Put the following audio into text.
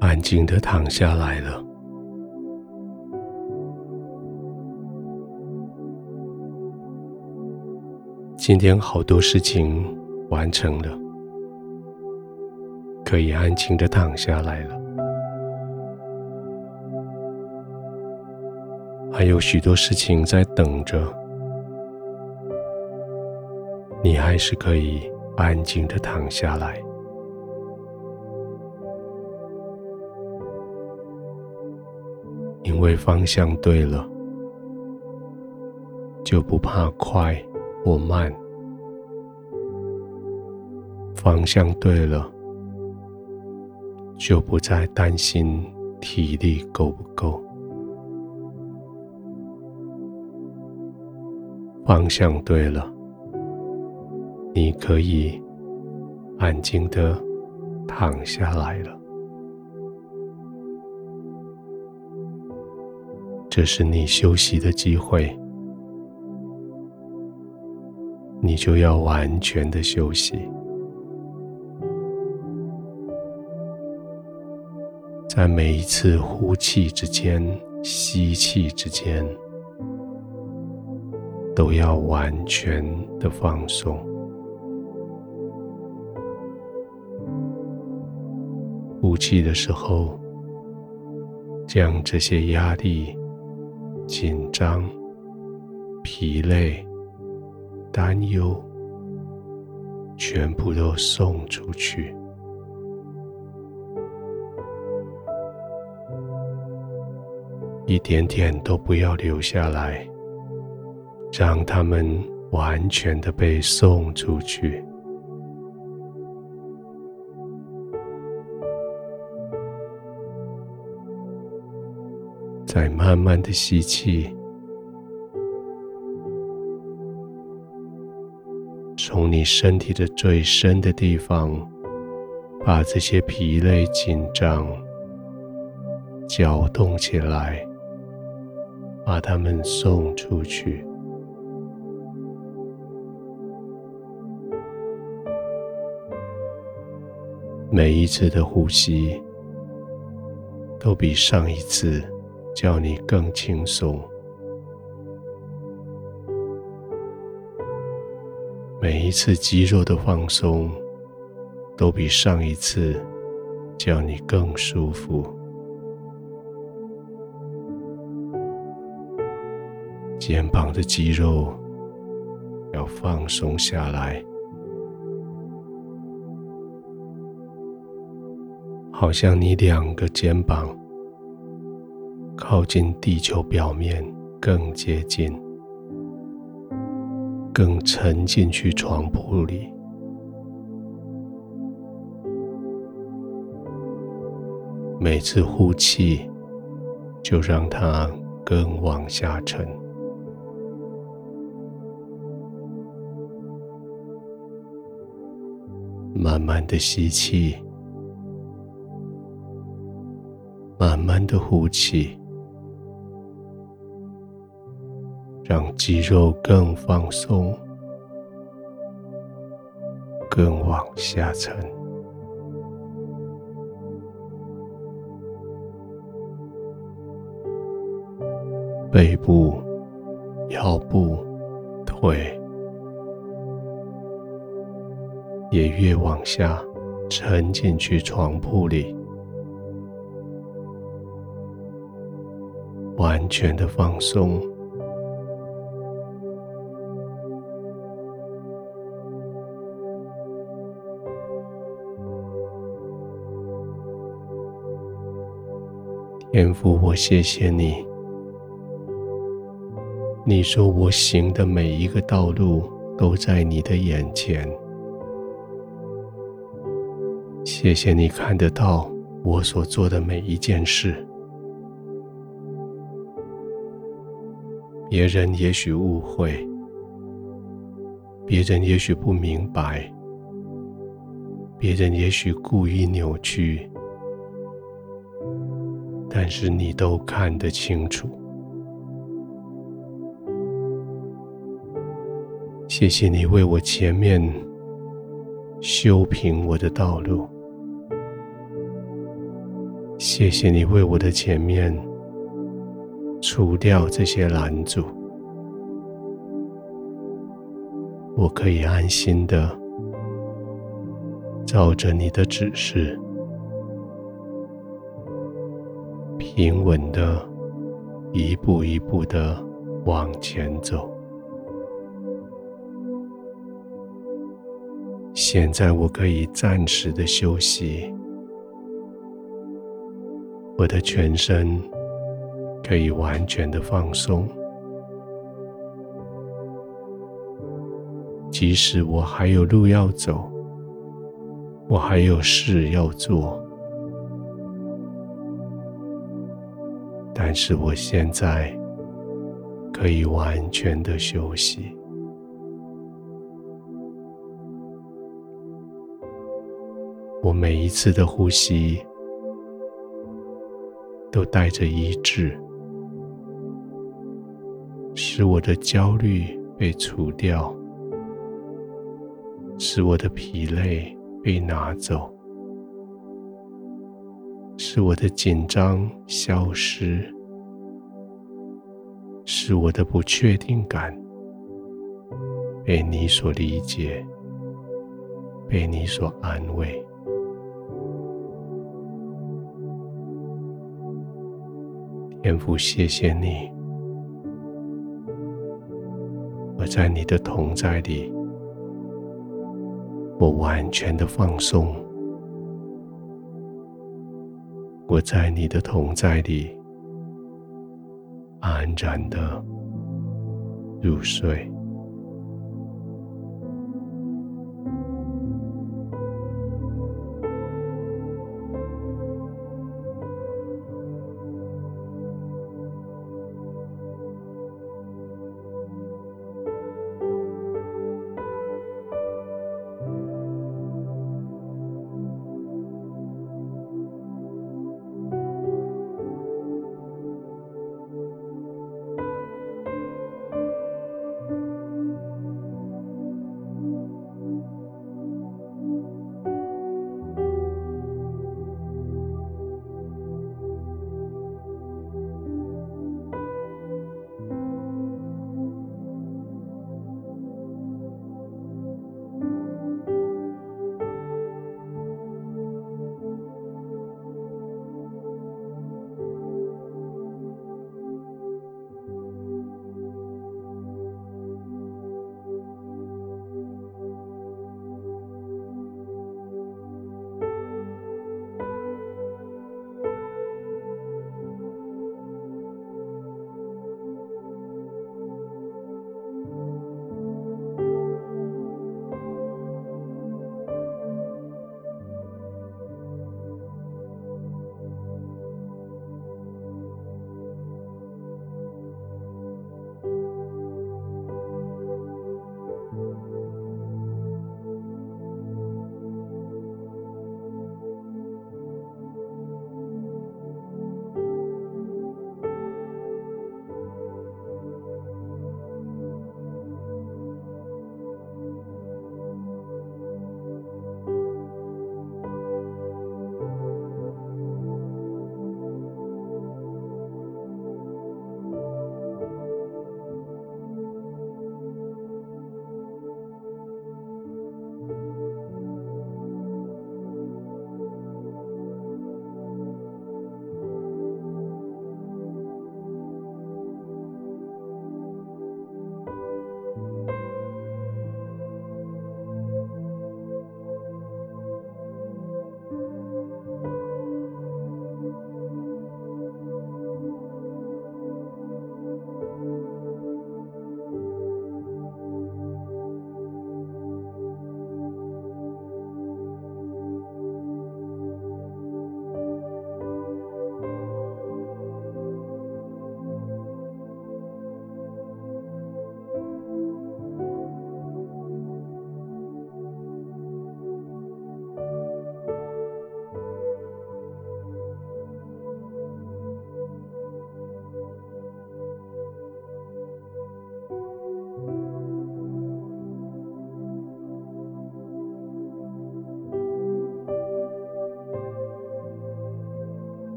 安静的躺下来了。今天好多事情完成了，可以安静的躺下来了。还有许多事情在等着，你还是可以安静的躺下来。因为方向对了，就不怕快或慢。方向对了，就不再担心体力够不够。方向对了，你可以安静的躺下来了。这是你休息的机会，你就要完全的休息。在每一次呼气之间、吸气之间。都要完全的放松。呼气的时候，将这些压力、紧张、疲累、担忧，全部都送出去，一点点都不要留下来。让他们完全的被送出去。再慢慢的吸气，从你身体的最深的地方，把这些疲累、紧张搅动起来，把它们送出去。每一次的呼吸，都比上一次叫你更轻松；每一次肌肉的放松，都比上一次叫你更舒服。肩膀的肌肉要放松下来。好像你两个肩膀靠近地球表面更接近，更沉进去床铺里。每次呼气，就让它更往下沉。慢慢的吸气。慢慢的呼气，让肌肉更放松，更往下沉。背部、腰部、腿也越往下沉进去床铺里。完全的放松，天父，我谢谢你。你说我行的每一个道路都在你的眼前，谢谢你看得到我所做的每一件事。别人也许误会，别人也许不明白，别人也许故意扭曲，但是你都看得清楚。谢谢你为我前面修平我的道路，谢谢你为我的前面除掉这些拦阻，我可以安心的照着你的指示，平稳的一步一步的往前走。现在我可以暂时的休息。我的全身可以完全的放松，即使我还有路要走，我还有事要做，但是我现在可以完全的休息。我每一次的呼吸。都带着医治，使我的焦虑被除掉，使我的疲累被拿走，使我的紧张消失，使我的不确定感被你所理解，被你所安慰。天父，谢谢你，我在你的同在里，我完全的放松；我在你的同在里，安然的入睡。